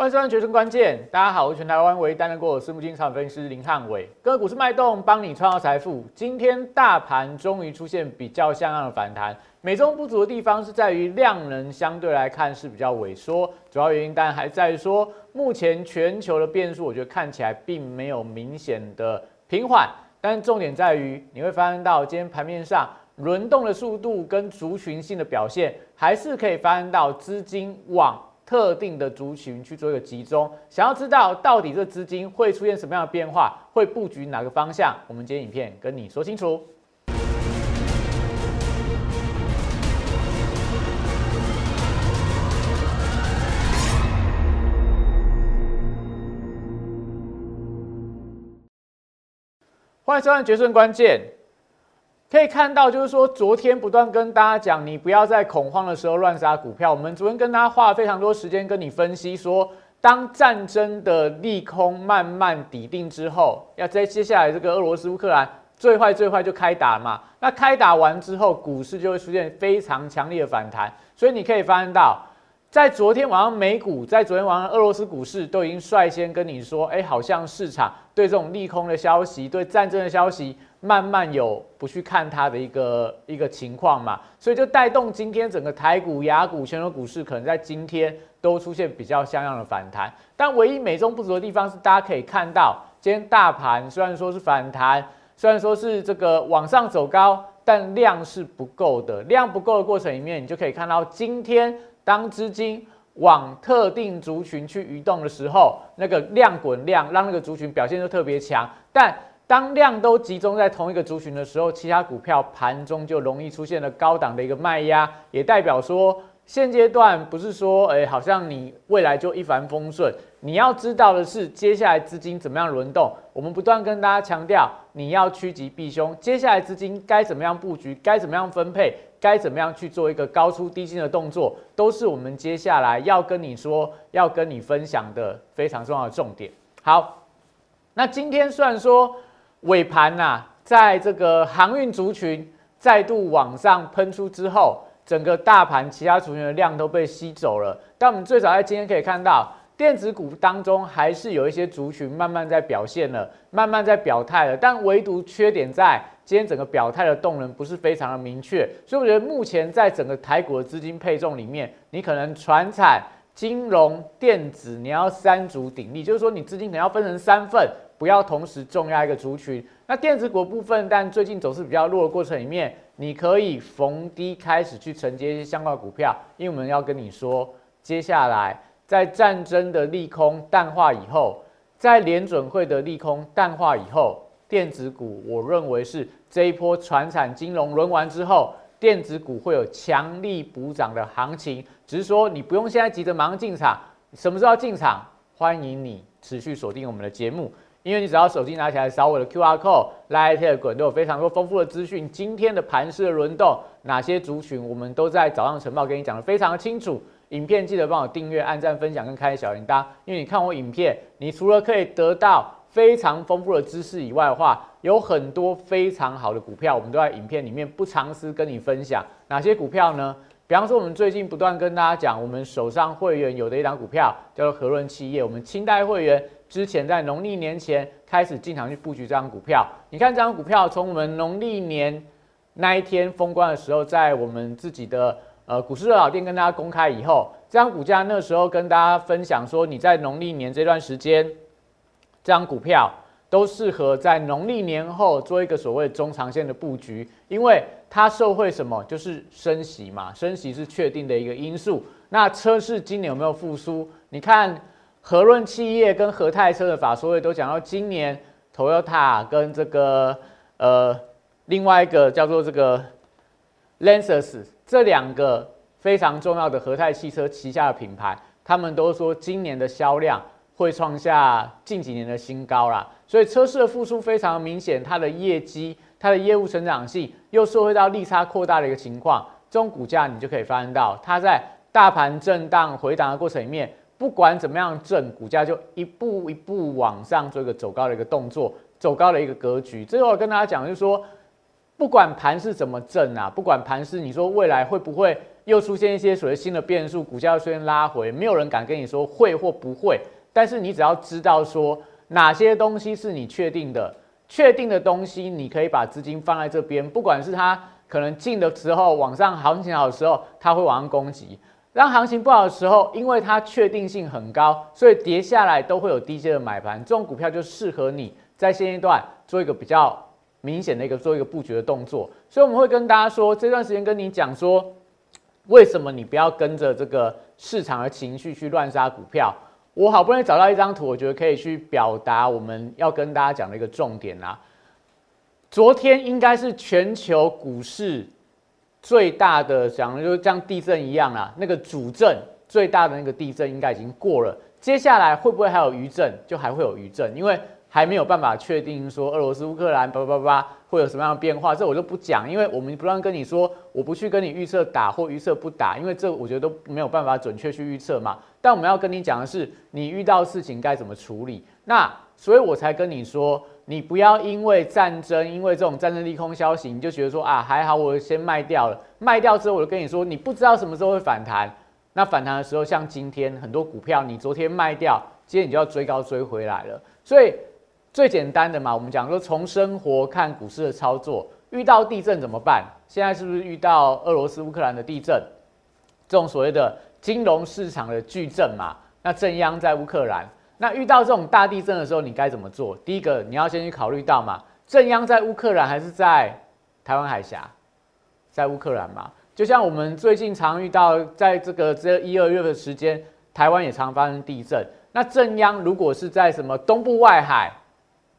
欢迎收看《决胜关键》，大家好，我是全台湾唯一担任过私募金产分析师林汉伟，跟股市脉动，帮你创造财富。今天大盘终于出现比较像样的反弹，美中不足的地方是在于量能相对来看是比较萎缩，主要原因当然还在于说，目前全球的变数，我觉得看起来并没有明显的平缓，但重点在于你会发现到今天盘面上轮动的速度跟族群性的表现，还是可以发现到资金往。特定的族群去做一个集中，想要知道到底这资金会出现什么样的变化，会布局哪个方向？我们今天影片跟你说清楚。欢迎收看《决胜关键》。可以看到，就是说，昨天不断跟大家讲，你不要在恐慌的时候乱杀股票。我们昨天跟大家花了非常多时间跟你分析，说当战争的利空慢慢抵定之后，要在接下来这个俄罗斯乌克兰最坏最坏就开打嘛。那开打完之后，股市就会出现非常强烈的反弹。所以你可以发现到，在昨天晚上美股，在昨天晚上俄罗斯股市都已经率先跟你说，哎，好像市场对这种利空的消息，对战争的消息。慢慢有不去看它的一个一个情况嘛，所以就带动今天整个台股、雅股、全球股市可能在今天都出现比较像样的反弹。但唯一美中不足的地方是，大家可以看到，今天大盘虽然说是反弹，虽然说是这个往上走高，但量是不够的。量不够的过程里面，你就可以看到，今天当资金往特定族群去移动的时候，那个量滚量让那个族群表现就特别强，但。当量都集中在同一个族群的时候，其他股票盘中就容易出现了高档的一个卖压，也代表说现阶段不是说，哎，好像你未来就一帆风顺。你要知道的是，接下来资金怎么样轮动。我们不断跟大家强调，你要趋吉避凶。接下来资金该怎么样布局，该怎么样分配，该怎么样去做一个高出低进的动作，都是我们接下来要跟你说、要跟你分享的非常重要的重点。好，那今天虽然说。尾盘呐，在这个航运族群再度往上喷出之后，整个大盘其他族群的量都被吸走了。但我们最少在今天可以看到，电子股当中还是有一些族群慢慢在表现了，慢慢在表态了。但唯独缺点在今天整个表态的动能不是非常的明确。所以我觉得目前在整个台股的资金配重里面，你可能船产、金融、电子，你要三足鼎立，就是说你资金可能要分成三份。不要同时重压一个族群。那电子股部分，但最近走势比较弱的过程里面，你可以逢低开始去承接一些相关股票，因为我们要跟你说，接下来在战争的利空淡化以后，在联准会的利空淡化以后，电子股我认为是这一波传产金融轮完之后，电子股会有强力补涨的行情。只是说你不用现在急着马上进场，什么时候进场？欢迎你持续锁定我们的节目。因为你只要手机拿起来扫我的 Q R code，来 Telegram 都有非常多丰富的资讯。今天的盘势的轮动，哪些族群，我们都在早上晨报跟你讲的非常的清楚。影片记得帮我订阅、按赞、分享跟开小铃铛，因为你看我影片，你除了可以得到非常丰富的知识以外的话，有很多非常好的股票，我们都在影片里面不藏私跟你分享。哪些股票呢？比方说，我们最近不断跟大家讲，我们手上会员有的一档股票叫做和润企业，我们清代会员。之前在农历年前开始经常去布局这张股票，你看这张股票从我们农历年那一天封关的时候，在我们自己的呃股市热老店跟大家公开以后，这张股价那时候跟大家分享说，你在农历年这段时间，这张股票都适合在农历年后做一个所谓中长线的布局，因为它受惠什么？就是升息嘛，升息是确定的一个因素。那车市今年有没有复苏？你看。和润企业跟和泰车的法说会都讲到，今年 Toyota 跟这个呃另外一个叫做这个 Lancers 这两个非常重要的和泰汽车旗下的品牌，他们都说今年的销量会创下近几年的新高啦。所以车市的复苏非常明显，它的业绩、它的业务成长性又受惠到利差扩大的一个情况，这种股价你就可以发现到，它在大盘震荡回档的过程里面。不管怎么样震，股价就一步一步往上做一个走高的一个动作，走高的一个格局。最后跟大家讲，就是说，不管盘是怎么震啊，不管盘是你说未来会不会又出现一些所谓新的变数，股价出现拉回，没有人敢跟你说会或不会。但是你只要知道说哪些东西是你确定的，确定的东西，你可以把资金放在这边，不管是它可能进的时候往上行情好的时候，它会往上攻击；当行情不好的时候，因为它确定性很高，所以跌下来都会有低阶的买盘。这种股票就适合你在现阶段做一个比较明显的一个做一个布局的动作。所以我们会跟大家说，这段时间跟你讲说，为什么你不要跟着这个市场的情绪去乱杀股票。我好不容易找到一张图，我觉得可以去表达我们要跟大家讲的一个重点啦。昨天应该是全球股市最大的，讲的就是像地震一样啦。那个主震最大的那个地震应该已经过了，接下来会不会还有余震？就还会有余震，因为还没有办法确定说俄罗斯、乌克兰叭叭叭会有什么样的变化，这我就不讲，因为我们不让跟你说，我不去跟你预测打或预测不打，因为这我觉得都没有办法准确去预测嘛。但我们要跟你讲的是，你遇到事情该怎么处理。那所以我才跟你说，你不要因为战争，因为这种战争利空消息，你就觉得说啊还好，我先卖掉了。卖掉之后，我就跟你说，你不知道什么时候会反弹。那反弹的时候，像今天很多股票，你昨天卖掉，今天你就要追高追回来了。所以最简单的嘛，我们讲说从生活看股市的操作，遇到地震怎么办？现在是不是遇到俄罗斯乌克兰的地震？这种所谓的。金融市场的巨震嘛，那正央在乌克兰，那遇到这种大地震的时候，你该怎么做？第一个，你要先去考虑到嘛，正央在乌克兰还是在台湾海峡，在乌克兰嘛？就像我们最近常遇到，在这个这一二月的时间，台湾也常发生地震。那正央如果是在什么东部外海，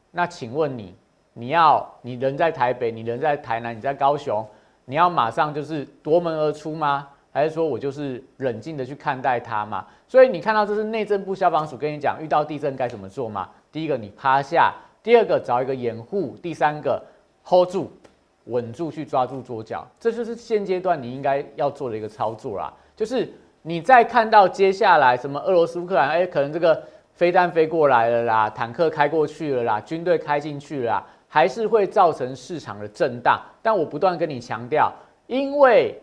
那请问你，你要你人在台北，你人在台南，你在高雄，你要马上就是夺门而出吗？还是说我就是冷静的去看待它嘛？所以你看到这是内政部消防署跟你讲，遇到地震该怎么做嘛？第一个你趴下，第二个找一个掩护，第三个 hold 住，稳住去抓住左脚，这就是现阶段你应该要做的一个操作啦。就是你在看到接下来什么俄罗斯乌克兰，哎，可能这个飞弹飞过来了啦，坦克开过去了啦，军队开进去了啦，还是会造成市场的震荡。但我不断跟你强调，因为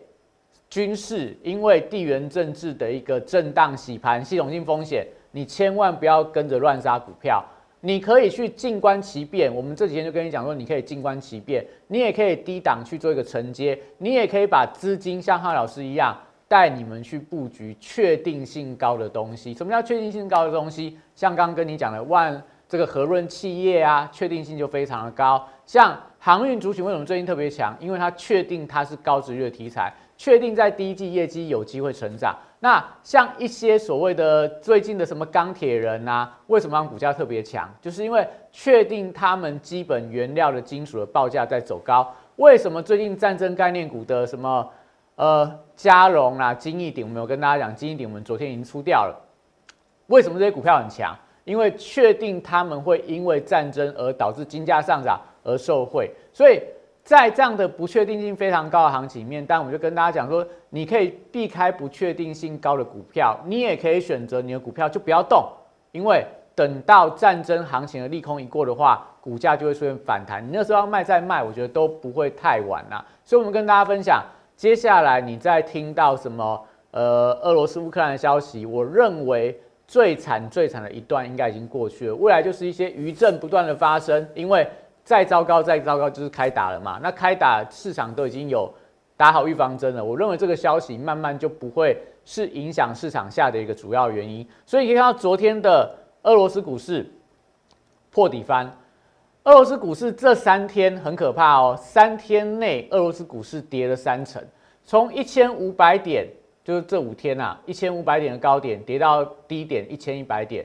军事因为地缘政治的一个震荡洗盘系统性风险，你千万不要跟着乱杀股票。你可以去静观其变。我们这几天就跟你讲说，你可以静观其变，你也可以低档去做一个承接，你也可以把资金像汉老师一样带你们去布局确定性高的东西。什么叫确定性高的东西？像刚跟你讲的万这个和润企业啊，确定性就非常的高。像航运族群为什么最近特别强？因为它确定它是高值率题材。确定在第一季业绩有机会成长。那像一些所谓的最近的什么钢铁人啊，为什么让股价特别强？就是因为确定他们基本原料的金属的报价在走高。为什么最近战争概念股的什么呃嘉荣啊、金益鼎，我们有跟大家讲，金益鼎我们昨天已经出掉了。为什么这些股票很强？因为确定他们会因为战争而导致金价上涨而受惠，所以。在这样的不确定性非常高的行情面，但我们就跟大家讲说，你可以避开不确定性高的股票，你也可以选择你的股票就不要动，因为等到战争行情的利空一过的话，股价就会出现反弹。你那时候要卖再卖，我觉得都不会太晚啦。所以，我们跟大家分享，接下来你在听到什么呃俄罗斯乌克兰的消息，我认为最惨最惨的一段应该已经过去了，未来就是一些余震不断的发生，因为。再糟糕，再糟糕，就是开打了嘛。那开打，市场都已经有打好预防针了。我认为这个消息慢慢就不会是影响市场下的一个主要原因。所以可以看到昨天的俄罗斯股市破底翻。俄罗斯股市这三天很可怕哦，三天内俄罗斯股市跌了三成，从一千五百点，就是这五天啊，一千五百点的高点跌到低点一千一百点。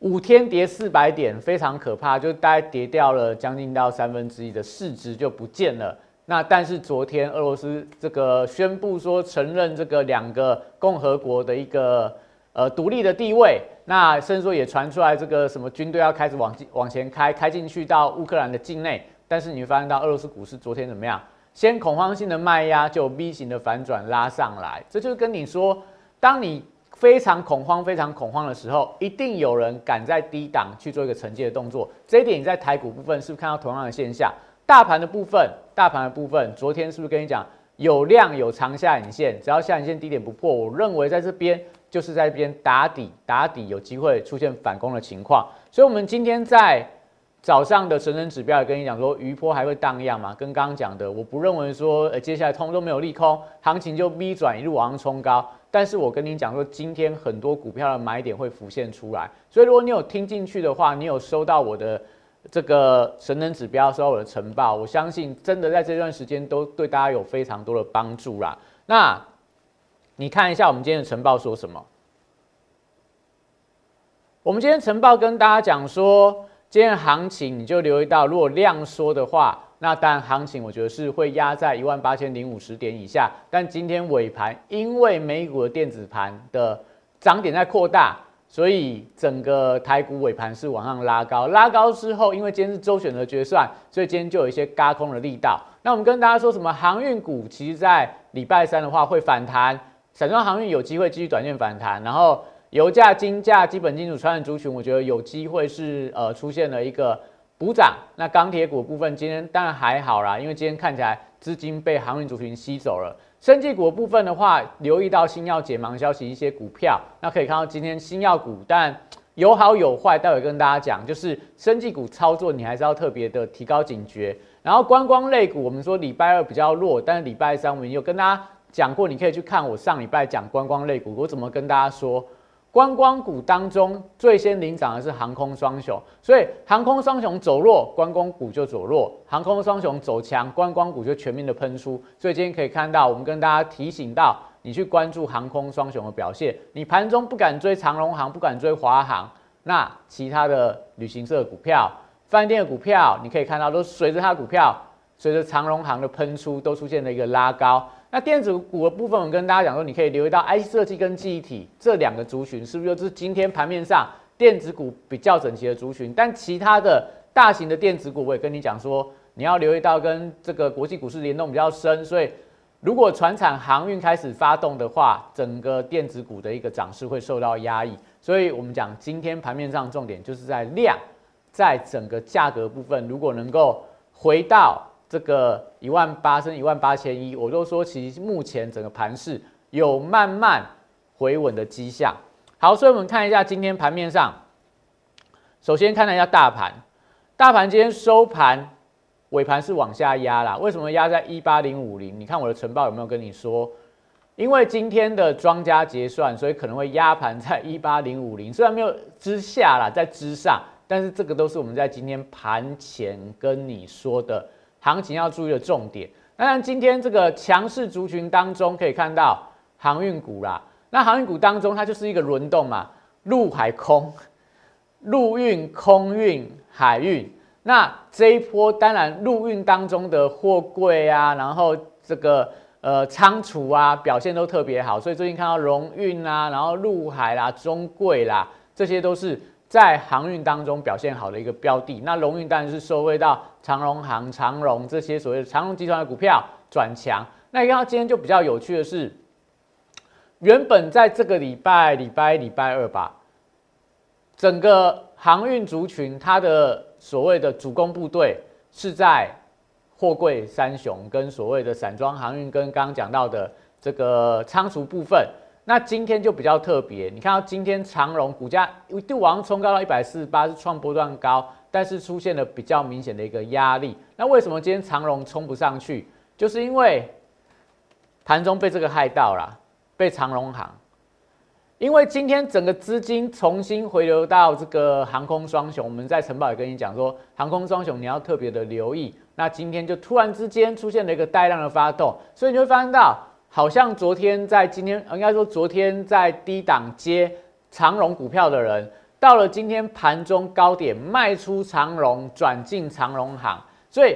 五天跌四百点，非常可怕，就大概跌掉了将近到三分之一的市值就不见了。那但是昨天俄罗斯这个宣布说承认这个两个共和国的一个呃独立的地位，那甚至说也传出来这个什么军队要开始往往前开，开进去到乌克兰的境内。但是你会发现到俄罗斯股市昨天怎么样？先恐慌性的卖压，就 V 型的反转拉上来。这就是跟你说，当你。非常恐慌、非常恐慌的时候，一定有人敢在低档去做一个承接的动作。这一点你在台股部分是不是看到同样的现象？大盘的部分，大盘的部分，昨天是不是跟你讲有量有长下影线，只要下影线低点不破，我认为在这边就是在这边打底，打底有机会出现反攻的情况。所以，我们今天在早上的神人指标也跟你讲说，余波还会荡漾嘛？跟刚刚讲的，我不认为说，呃，接下来通都没有利空，行情就 V 转一路往上冲高。但是我跟你讲说，今天很多股票的买点会浮现出来。所以，如果你有听进去的话，你有收到我的这个神能指标，收到我的晨报，我相信真的在这段时间都对大家有非常多的帮助啦。那你看一下我们今天的晨报说什么？我们今天晨报跟大家讲说。今天行情你就留意到，如果量缩的话，那当然行情我觉得是会压在一万八千零五十点以下。但今天尾盘因为美股的电子盘的涨点在扩大，所以整个台股尾盘是往上拉高。拉高之后，因为今天是周选择决算，所以今天就有一些嘎空的力道。那我们跟大家说什么？航运股其实在礼拜三的话会反弹，散装航运有机会继续短线反弹，然后。油价、金价、基本金属、传染族群，我觉得有机会是呃出现了一个补涨。那钢铁股部分今天当然还好啦，因为今天看起来资金被航运族群吸走了。生技股部分的话，留意到新药解盲消息，一些股票，那可以看到今天新药股，但有好有坏。待会跟大家讲，就是生技股操作，你还是要特别的提高警觉。然后观光类股，我们说礼拜二比较弱，但是礼拜三我们有跟大家讲过，你可以去看我上礼拜讲观光类股，我怎么跟大家说。观光股当中最先领涨的是航空双雄，所以航空双雄走弱，观光股就走弱；航空双雄走强，观光股就全面的喷出。所以今天可以看到，我们跟大家提醒到，你去关注航空双雄的表现。你盘中不敢追长龙航，不敢追华航，那其他的旅行社股票、饭店的股票，你可以看到都随着它股票，随着长龙航的喷出，都出现了一个拉高。那电子股的部分，我跟大家讲说，你可以留意到 IC 设计跟记忆体这两个族群，是不是就是今天盘面上电子股比较整齐的族群？但其他的大型的电子股，我也跟你讲说，你要留意到跟这个国际股市联动比较深。所以，如果船产航运开始发动的话，整个电子股的一个涨势会受到压抑。所以我们讲今天盘面上重点就是在量，在整个价格部分，如果能够回到。这个一万八升一万八千一，我都说其实目前整个盘势有慢慢回稳的迹象。好，所以我们看一下今天盘面上，首先看了一下大盘，大盘今天收盘尾盘是往下压啦。为什么压在一八零五零？你看我的晨报有没有跟你说？因为今天的庄家结算，所以可能会压盘在一八零五零，虽然没有之下啦，在之上，但是这个都是我们在今天盘前跟你说的。行情要注意的重点，当然今天这个强势族群当中可以看到航运股啦。那航运股当中它就是一个轮动嘛，陆海空，陆运、空运、海运。那这一波当然陆运当中的货柜啊，然后这个呃仓储啊表现都特别好，所以最近看到荣运啊，然后陆海啦、中柜啦，这些都是。在航运当中表现好的一个标的，那荣运当然是收回到长荣航、长荣这些所谓的长荣集团的股票转强。那看到今天就比较有趣的是，原本在这个礼拜、礼拜礼拜二吧，整个航运族群它的所谓的主攻部队是在货柜三雄跟所谓的散装航运跟刚刚讲到的这个仓储部分。那今天就比较特别，你看到今天长荣股价一度往上冲高到一百四十八，是创波段高，但是出现了比较明显的一个压力。那为什么今天长荣冲不上去？就是因为盘中被这个害到了，被长荣行。因为今天整个资金重新回流到这个航空双雄，我们在城堡也跟你讲说，航空双雄你要特别的留意。那今天就突然之间出现了一个带量的发动，所以你会发现到。好像昨天在今天，应该说昨天在低档接长荣股票的人，到了今天盘中高点卖出长荣，转进长荣行，所以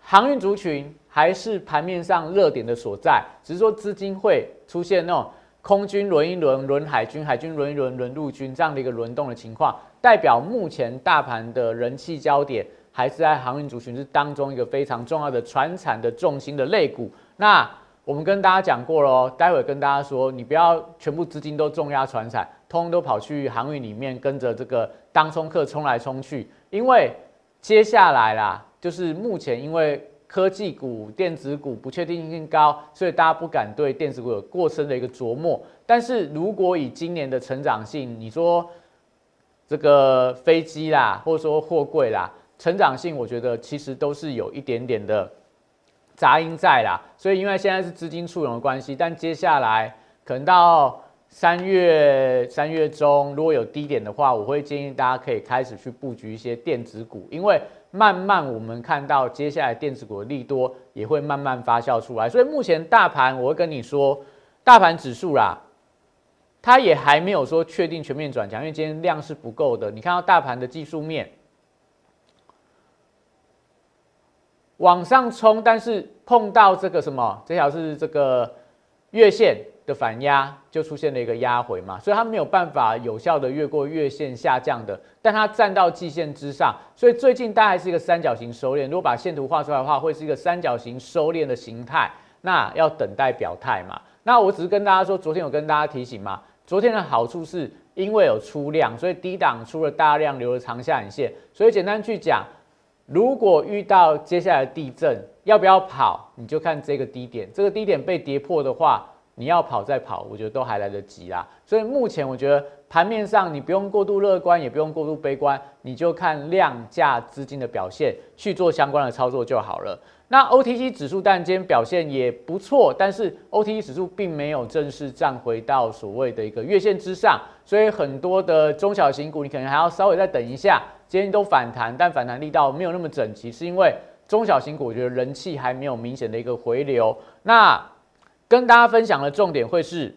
航运族群还是盘面上热点的所在，只是说资金会出现那种空军轮一轮，轮海军，海军轮一轮，轮陆军这样的一个轮动的情况，代表目前大盘的人气焦点还是在航运族群是当中一个非常重要的船产的重心的类股，那。我们跟大家讲过了，待会跟大家说，你不要全部资金都重压船产，通通都跑去航运里面跟着这个当冲客冲来冲去，因为接下来啦，就是目前因为科技股、电子股不确定性高，所以大家不敢对电子股有过深的一个琢磨。但是如果以今年的成长性，你说这个飞机啦，或者说货柜啦，成长性，我觉得其实都是有一点点的杂音在啦。所以因为现在是资金簇拥的关系，但接下来可能到三月三月中，如果有低点的话，我会建议大家可以开始去布局一些电子股，因为慢慢我们看到接下来电子股的利多也会慢慢发酵出来。所以目前大盘，我会跟你说，大盘指数啦。它也还没有说确定全面转强，因为今天量是不够的。你看到大盘的技术面往上冲，但是碰到这个什么，这条是这个月线的反压，就出现了一个压回嘛，所以它没有办法有效的越过月线下降的，但它站到季线之上，所以最近大概是一个三角形收敛。如果把线图画出来的话，会是一个三角形收敛的形态，那要等待表态嘛。那我只是跟大家说，昨天有跟大家提醒嘛。昨天的好处是因为有出量，所以低档出了大量，留了长下影线。所以简单去讲，如果遇到接下来地震，要不要跑？你就看这个低点，这个低点被跌破的话，你要跑再跑，我觉得都还来得及啦。所以目前我觉得盘面上你不用过度乐观，也不用过度悲观，你就看量价资金的表现去做相关的操作就好了。那 OTC 指数但今天表现也不错，但是 OTC 指数并没有正式站回到所谓的一个月线之上，所以很多的中小型股你可能还要稍微再等一下。今天都反弹，但反弹力道没有那么整齐，是因为中小型股我觉得人气还没有明显的一个回流。那跟大家分享的重点会是，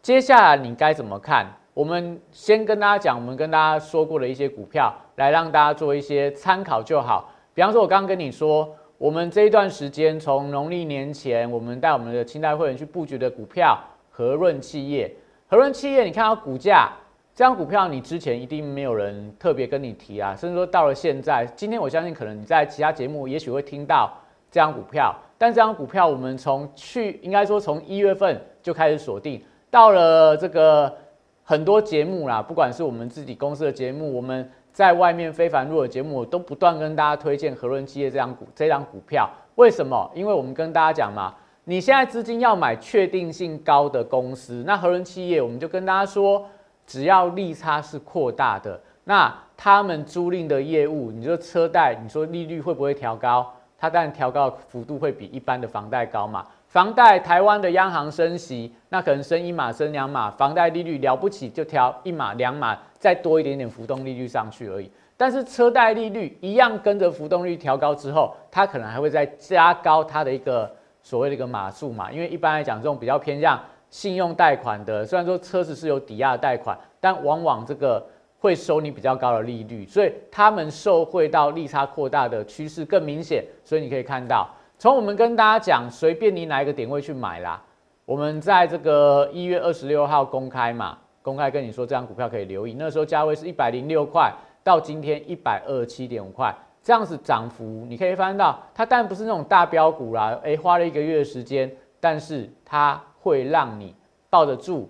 接下来你该怎么看？我们先跟大家讲，我们跟大家说过的一些股票，来让大家做一些参考就好。比方说，我刚刚跟你说。我们这一段时间，从农历年前，我们带我们的清代会员去布局的股票，和润企业，和润企业，你看到股价，这张股票你之前一定没有人特别跟你提啊，甚至说到了现在，今天我相信可能你在其他节目也许会听到这张股票，但这张股票我们从去应该说从一月份就开始锁定，到了这个很多节目啦，不管是我们自己公司的节目，我们。在外面非凡入的节目，我都不断跟大家推荐和润企业这张股这张股票。为什么？因为我们跟大家讲嘛，你现在资金要买确定性高的公司，那和润企业我们就跟大家说，只要利差是扩大的，那他们租赁的业务，你说车贷，你说利率会不会调高？它当然调高幅度会比一般的房贷高嘛。房贷，台湾的央行升息，那可能升一码升两码，房贷利率了不起就调一码两码，再多一点点浮动利率上去而已。但是车贷利率一样跟着浮动率调高之后，它可能还会再加高它的一个所谓的一个码数嘛。因为一般来讲，这种比较偏向信用贷款的，虽然说车子是有抵押贷款，但往往这个会收你比较高的利率，所以他们受惠到利差扩大的趋势更明显。所以你可以看到。从我们跟大家讲，随便你哪一个点位去买啦。我们在这个一月二十六号公开嘛，公开跟你说这张股票可以留意。那时候价位是一百零六块，到今天一百二十七点五块，这样子涨幅你可以发现到，它当然不是那种大标股啦。诶，花了一个月的时间，但是它会让你抱得住、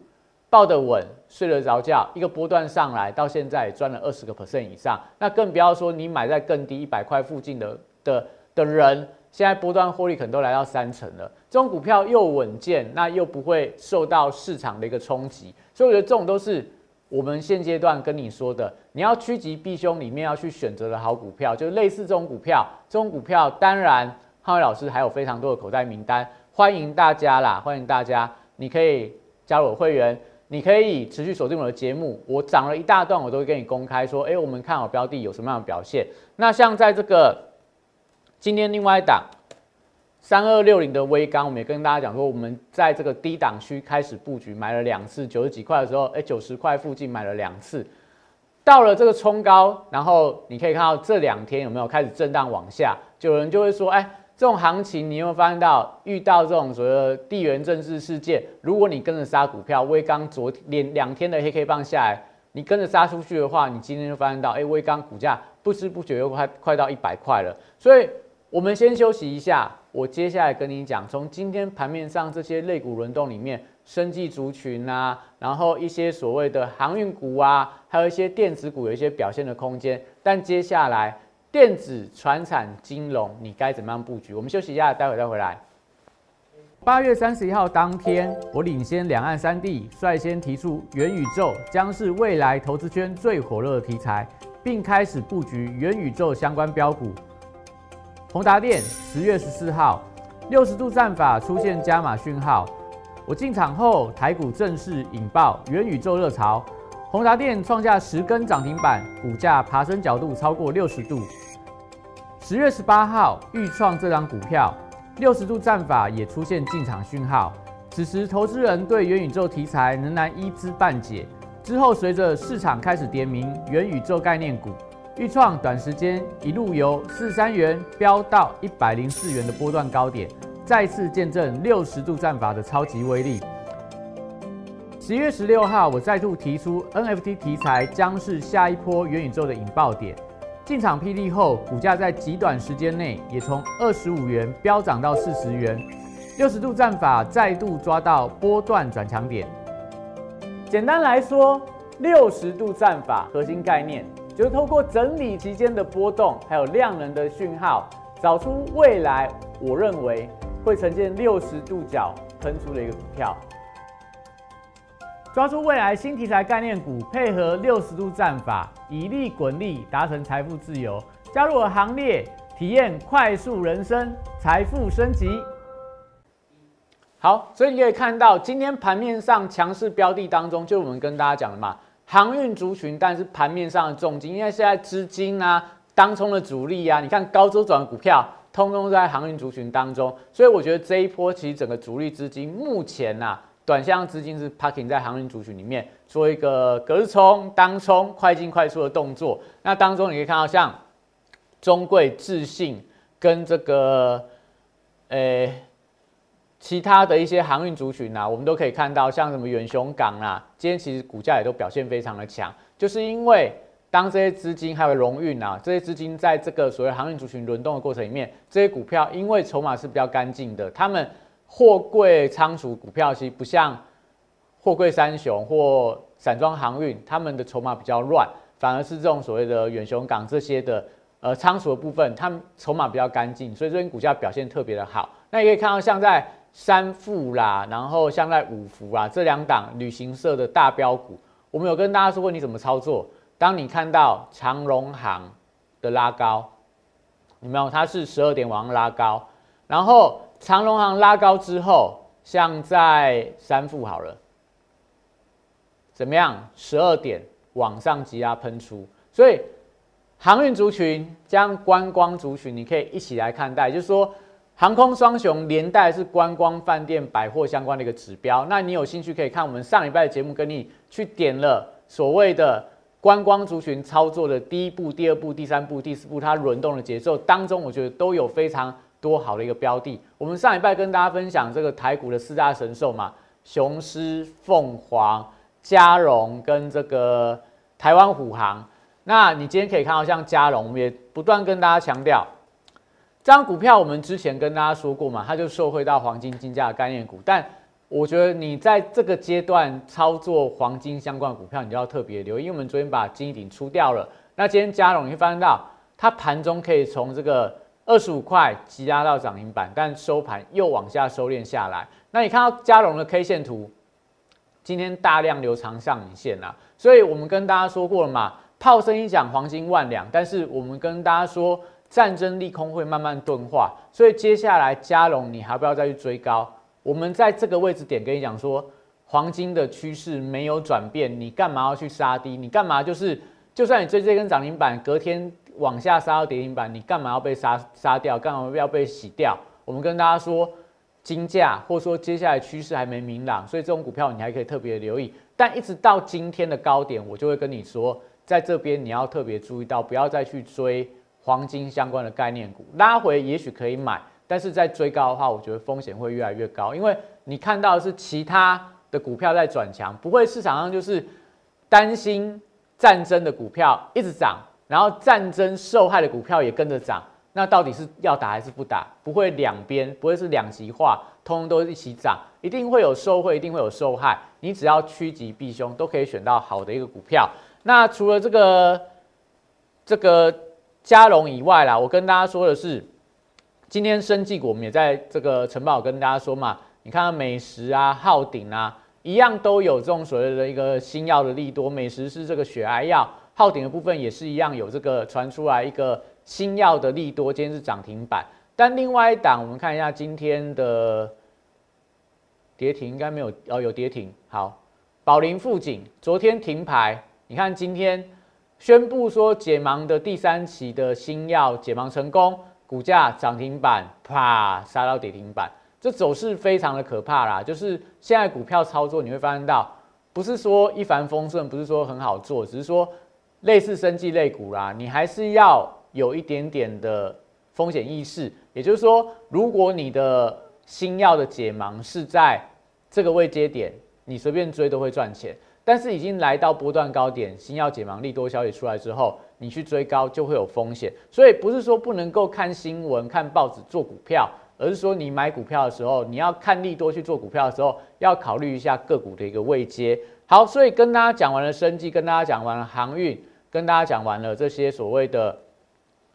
抱得稳、睡得着觉。一个波段上来到现在赚了二十个 percent 以上，那更不要说你买在更低一百块附近的的的人。现在波段获利可能都来到三成了，这种股票又稳健，那又不会受到市场的一个冲击，所以我觉得这种都是我们现阶段跟你说的，你要趋吉避凶里面要去选择的好股票，就类似这种股票，这种股票当然汉伟老师还有非常多的口袋名单，欢迎大家啦，欢迎大家，你可以加入我会员，你可以持续锁定我的节目，我讲了一大段，我都会跟你公开说，哎，我们看好标的有什么样的表现，那像在这个。今天另外一档三二六零的微钢，我们也跟大家讲说，我们在这个低档区开始布局，买了两次九十几块的时候，哎，九十块附近买了两次，到了这个冲高，然后你可以看到这两天有没有开始震荡往下，就有人就会说，哎，这种行情你有没有发现到遇到这种所谓的地缘政治事件，如果你跟着杀股票，威钢昨天两天的黑 K 棒下来，你跟着杀出去的话，你今天就发现到，哎，威钢股价不知不觉又快快到一百块了，所以。我们先休息一下，我接下来跟你讲，从今天盘面上这些类股轮动里面，生技族群啊，然后一些所谓的航运股啊，还有一些电子股有一些表现的空间。但接下来电子、船产、金融，你该怎么样布局？我们休息一下，待会再回来。八月三十一号当天，我领先两岸三地，率先提出元宇宙将是未来投资圈最火热的题材，并开始布局元宇宙相关标股。宏达电十月十四号，六十度战法出现加码讯号，我进场后，台股正式引爆元宇宙热潮，宏达电创下十根涨停板，股价爬升角度超过六十度。十月十八号，预创这张股票。六十度战法也出现进场讯号，此时投资人对元宇宙题材仍然一知半解。之后随着市场开始点名元宇宙概念股，预创短时间一路由四三元飙到一百零四元的波段高点，再次见证六十度战法的超级威力。十一月十六号，我再度提出 NFT 题材将是下一波元宇宙的引爆点。进场霹雳后，股价在极短时间内也从二十五元飙涨到四十元，六十度战法再度抓到波段转强点。简单来说，六十度战法核心概念就是透过整理期间的波动，还有量能的讯号，找出未来我认为会呈现六十度角喷出的一个股票。抓住未来新题材概念股，配合六十度战法，以利滚利，达成财富自由。加入我行列，体验快速人生，财富升级。好，所以你可以看到，今天盘面上强势标的当中，就我们跟大家讲的嘛，航运族群，但是盘面上的重金，因为现在资金啊，当冲的主力啊，你看高周转的股票，通通在航运族群当中，所以我觉得这一波其实整个主力资金目前呐。短向资金是 parking 在航运族群里面做一个隔日冲、当冲、快进快出的动作。那当中你可以看到，像中贵、智信跟这个呃其他的一些航运族群啊，我们都可以看到，像什么远雄港啊，今天其实股价也都表现非常的强，就是因为当这些资金还有荣运啊，这些资金在这个所谓航运族群轮动的过程里面，这些股票因为筹码是比较干净的，他们。货柜仓储股票其实不像货柜三雄或散装航运，他们的筹码比较乱，反而是这种所谓的远雄港这些的呃仓储的部分，他们筹码比较干净，所以这边股价表现特别的好。那也可以看到，像在三富啦，然后像在五福啊这两档旅行社的大标股，我们有跟大家说过你怎么操作。当你看到长荣行的拉高，有没有？它是十二点往上拉高，然后。长隆行拉高之后，像在三富好了，怎么样？十二点往上急压喷出，所以航运族群将观光族群，你可以一起来看待，就是说航空双雄连带是观光饭店百货相关的一个指标。那你有兴趣可以看我们上礼拜的节目，跟你去点了所谓的观光族群操作的第一步、第二步、第三步、第四步，它轮动的节奏当中，我觉得都有非常。多好的一个标的！我们上礼拜跟大家分享这个台股的四大神兽嘛，雄狮、凤凰、嘉荣跟这个台湾虎航。那你今天可以看到，像嘉荣，我们也不断跟大家强调，这张股票我们之前跟大家说过嘛，它就受惠到黄金金价的概念股。但我觉得你在这个阶段操作黄金相关股票，你就要特别留意，因为我们昨天把金顶出掉了。那今天嘉荣，你会发现到它盘中可以从这个。二十五块急拉到涨停板，但收盘又往下收敛下来。那你看到嘉龙的 K 线图，今天大量留长上影线啊，所以我们跟大家说过了嘛，炮声一响，黄金万两。但是我们跟大家说，战争利空会慢慢钝化，所以接下来嘉龙你还不要再去追高。我们在这个位置点跟你讲说，黄金的趋势没有转变，你干嘛要去杀低？你干嘛就是，就算你追这根涨停板，隔天。往下杀到跌停板，你干嘛要被杀杀掉？干嘛要被洗掉？我们跟大家说，金价或者说接下来趋势还没明朗，所以这种股票你还可以特别留意。但一直到今天的高点，我就会跟你说，在这边你要特别注意到，不要再去追黄金相关的概念股。拉回也许可以买，但是在追高的话，我觉得风险会越来越高，因为你看到的是其他的股票在转强，不会市场上就是担心战争的股票一直涨。然后战争受害的股票也跟着涨，那到底是要打还是不打？不会两边，不会是两极化，通通都一起涨，一定会有受惠，一定会有受害。你只要趋吉避凶，都可以选到好的一个股票。那除了这个这个嘉龙以外啦，我跟大家说的是，今天生技股我们也在这个晨报跟大家说嘛，你看美食啊、浩鼎啊，一样都有这种所谓的一个新药的利多。美食是这个血癌药，浩鼎的部分也是一样有这个传出来一个新药的利多，今天是涨停板。但另外一档，我们看一下今天的跌停，应该没有哦，有跌停。好，宝林富锦昨天停牌，你看今天宣布说解盲的第三期的新药解盲成功，股价涨停板，啪杀到跌停板，这走势非常的可怕啦。就是现在股票操作，你会发现到，不是说一帆风顺，不是说很好做，只是说类似生技类股啦，你还是要有一点点的风险意识。也就是说，如果你的新药的解盲是在这个位阶点，你随便追都会赚钱。但是已经来到波段高点，新药解盲利多消息出来之后，你去追高就会有风险。所以不是说不能够看新闻、看报纸做股票，而是说你买股票的时候，你要看利多去做股票的时候，要考虑一下个股的一个位阶。好，所以跟大家讲完了生技，跟大家讲完了航运，跟大家讲完了这些所谓的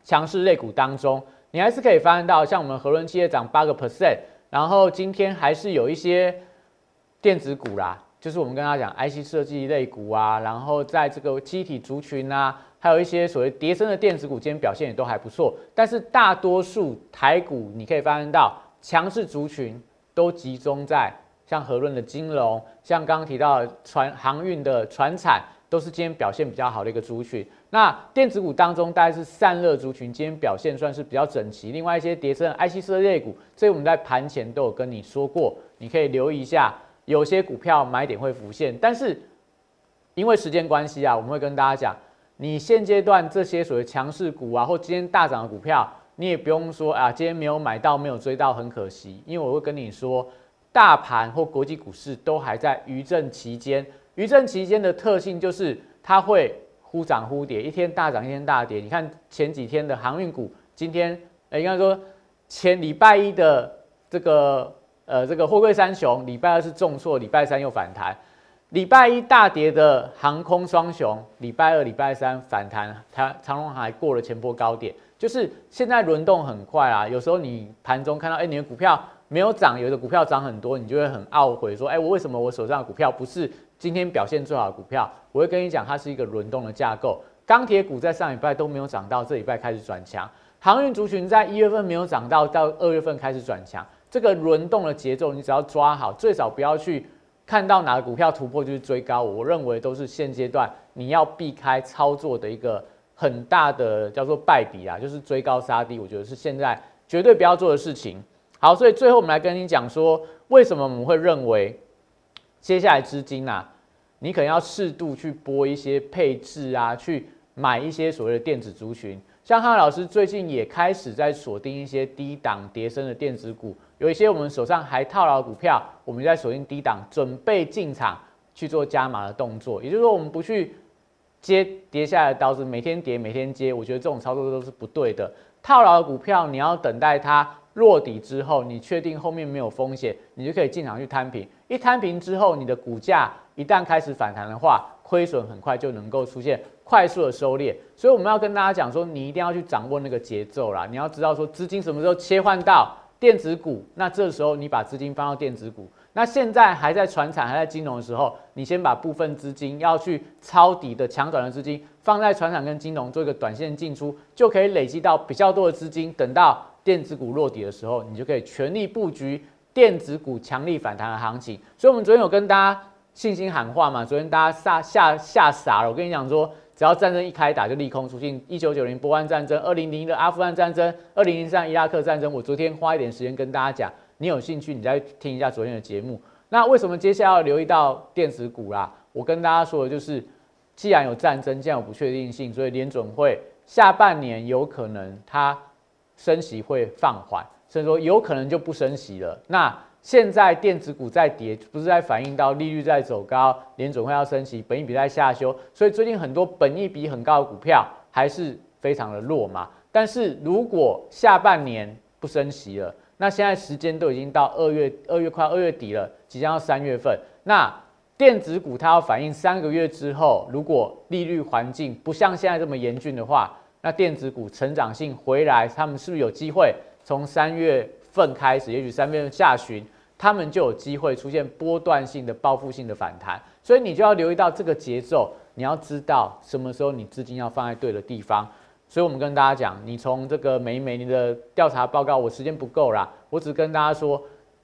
强势类股当中。你还是可以发现到，像我们和润企业涨八个 percent，然后今天还是有一些电子股啦，就是我们跟他讲 IC 设计类股啊，然后在这个机体族群啊，还有一些所谓叠升的电子股，今天表现也都还不错。但是大多数台股，你可以发现到强势族群都集中在像和润的金融，像刚刚提到船航运的船产。都是今天表现比较好的一个族群。那电子股当中，大概是散热族群今天表现算是比较整齐。另外一些叠升 IC 设计股，这我们在盘前都有跟你说过，你可以留意一下，有些股票买点会浮现。但是因为时间关系啊，我们会跟大家讲，你现阶段这些所谓强势股啊，或今天大涨的股票，你也不用说啊，今天没有买到，没有追到，很可惜。因为我会跟你说，大盘或国际股市都还在余震期间。余震期间的特性就是它会忽涨忽跌，一天大涨一天大跌。你看前几天的航运股，今天呃应该说前礼拜一的这个呃这个货柜三雄，礼拜二是重挫，礼拜三又反弹。礼拜一大跌的航空双雄，礼拜二礼拜三反弹，它长隆还过了前波高点。就是现在轮动很快啊，有时候你盘中看到哎你的股票没有涨，有的股票涨很多，你就会很懊悔说哎我为什么我手上的股票不是？今天表现最好的股票，我会跟你讲，它是一个轮动的架构。钢铁股在上礼拜都没有涨到，这礼拜开始转强。航运族群在一月份没有涨到，到二月份开始转强。这个轮动的节奏，你只要抓好，最少不要去看到哪个股票突破就是追高。我认为都是现阶段你要避开操作的一个很大的叫做败笔啊，就是追高杀低。我觉得是现在绝对不要做的事情。好，所以最后我们来跟你讲说，为什么我们会认为。接下来资金啊，你可能要适度去拨一些配置啊，去买一些所谓的电子族群。像汉老师最近也开始在锁定一些低档叠升的电子股，有一些我们手上还套牢股票，我们在锁定低档，准备进场去做加码的动作。也就是说，我们不去接跌下来的刀子，每天跌每天接，我觉得这种操作都是不对的。套牢的股票，你要等待它。落底之后，你确定后面没有风险，你就可以进场去摊平。一摊平之后，你的股价一旦开始反弹的话，亏损很快就能够出现快速的收敛。所以我们要跟大家讲说，你一定要去掌握那个节奏啦。你要知道说资金什么时候切换到电子股，那这时候你把资金放到电子股。那现在还在船产、还在金融的时候，你先把部分资金要去抄底的强短的资金放在船产跟金融做一个短线进出，就可以累积到比较多的资金，等到。电子股落底的时候，你就可以全力布局电子股强力反弹的行情。所以，我们昨天有跟大家信心喊话嘛？昨天大家吓吓吓傻了。我跟你讲说，只要战争一开打，就利空出尽。一九九零波湾战争，二零零一的阿富汗战争，二零零三伊拉克战争。我昨天花一点时间跟大家讲，你有兴趣，你再听一下昨天的节目。那为什么接下来要留意到电子股啦？我跟大家说的就是，既然有战争，既然有不确定性，所以联准会下半年有可能它。升息会放缓，甚至说有可能就不升息了。那现在电子股在跌，不是在反映到利率在走高，联准会要升息，本益比在下修，所以最近很多本益比很高的股票还是非常的弱嘛。但是如果下半年不升息了，那现在时间都已经到二月，二月快二月底了，即将要三月份，那电子股它要反映三个月之后，如果利率环境不像现在这么严峻的话。那电子股成长性回来，他们是不是有机会从三月份开始，也许三月下旬，他们就有机会出现波段性的报复性的反弹？所以你就要留意到这个节奏，你要知道什么时候你资金要放在对的地方。所以我们跟大家讲，你从这个每一每年的调查报告，我时间不够啦，我只跟大家说，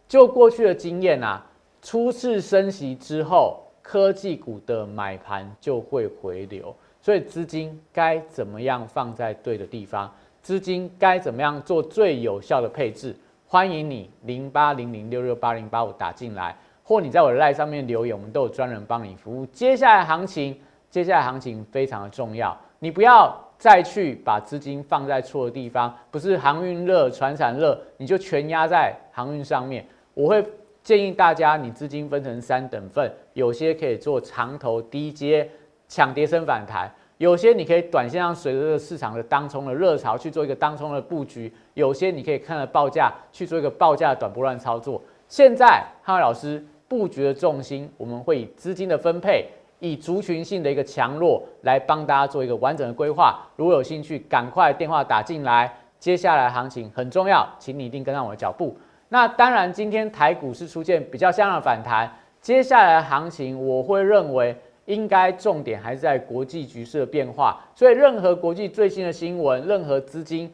就过去的经验啊，初次升息之后，科技股的买盘就会回流。所以资金该怎么样放在对的地方？资金该怎么样做最有效的配置？欢迎你零八零零六六八零八五打进来，或你在我的赖上面留言，我们都有专人帮你服务。接下来行情，接下来行情非常的重要，你不要再去把资金放在错的地方，不是航运热、船产热，你就全压在航运上面。我会建议大家，你资金分成三等份，有些可以做长投低阶。抢跌升反弹，有些你可以短线上随着市场的当冲的热潮去做一个当冲的布局，有些你可以看着报价去做一个报价的短波段操作。现在汉伟老师布局的重心，我们会以资金的分配，以族群性的一个强弱来帮大家做一个完整的规划。如果有兴趣，赶快电话打进来。接下来行情很重要，请你一定跟上我的脚步。那当然，今天台股是出现比较像样的反弹，接下来行情我会认为。应该重点还是在国际局势的变化，所以任何国际最新的新闻，任何资金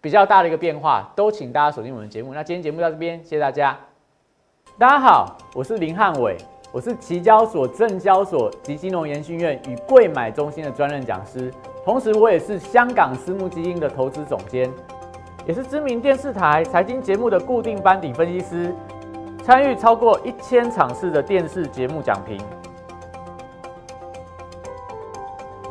比较大的一个变化，都请大家锁定我们的节目。那今天节目到这边，谢谢大家。大家好，我是林汉伟，我是期交所、证交所及金融研训院与贵买中心的专任讲师，同时我也是香港私募基金的投资总监，也是知名电视台财经节目的固定班底分析师，参与超过一千场次的电视节目讲评。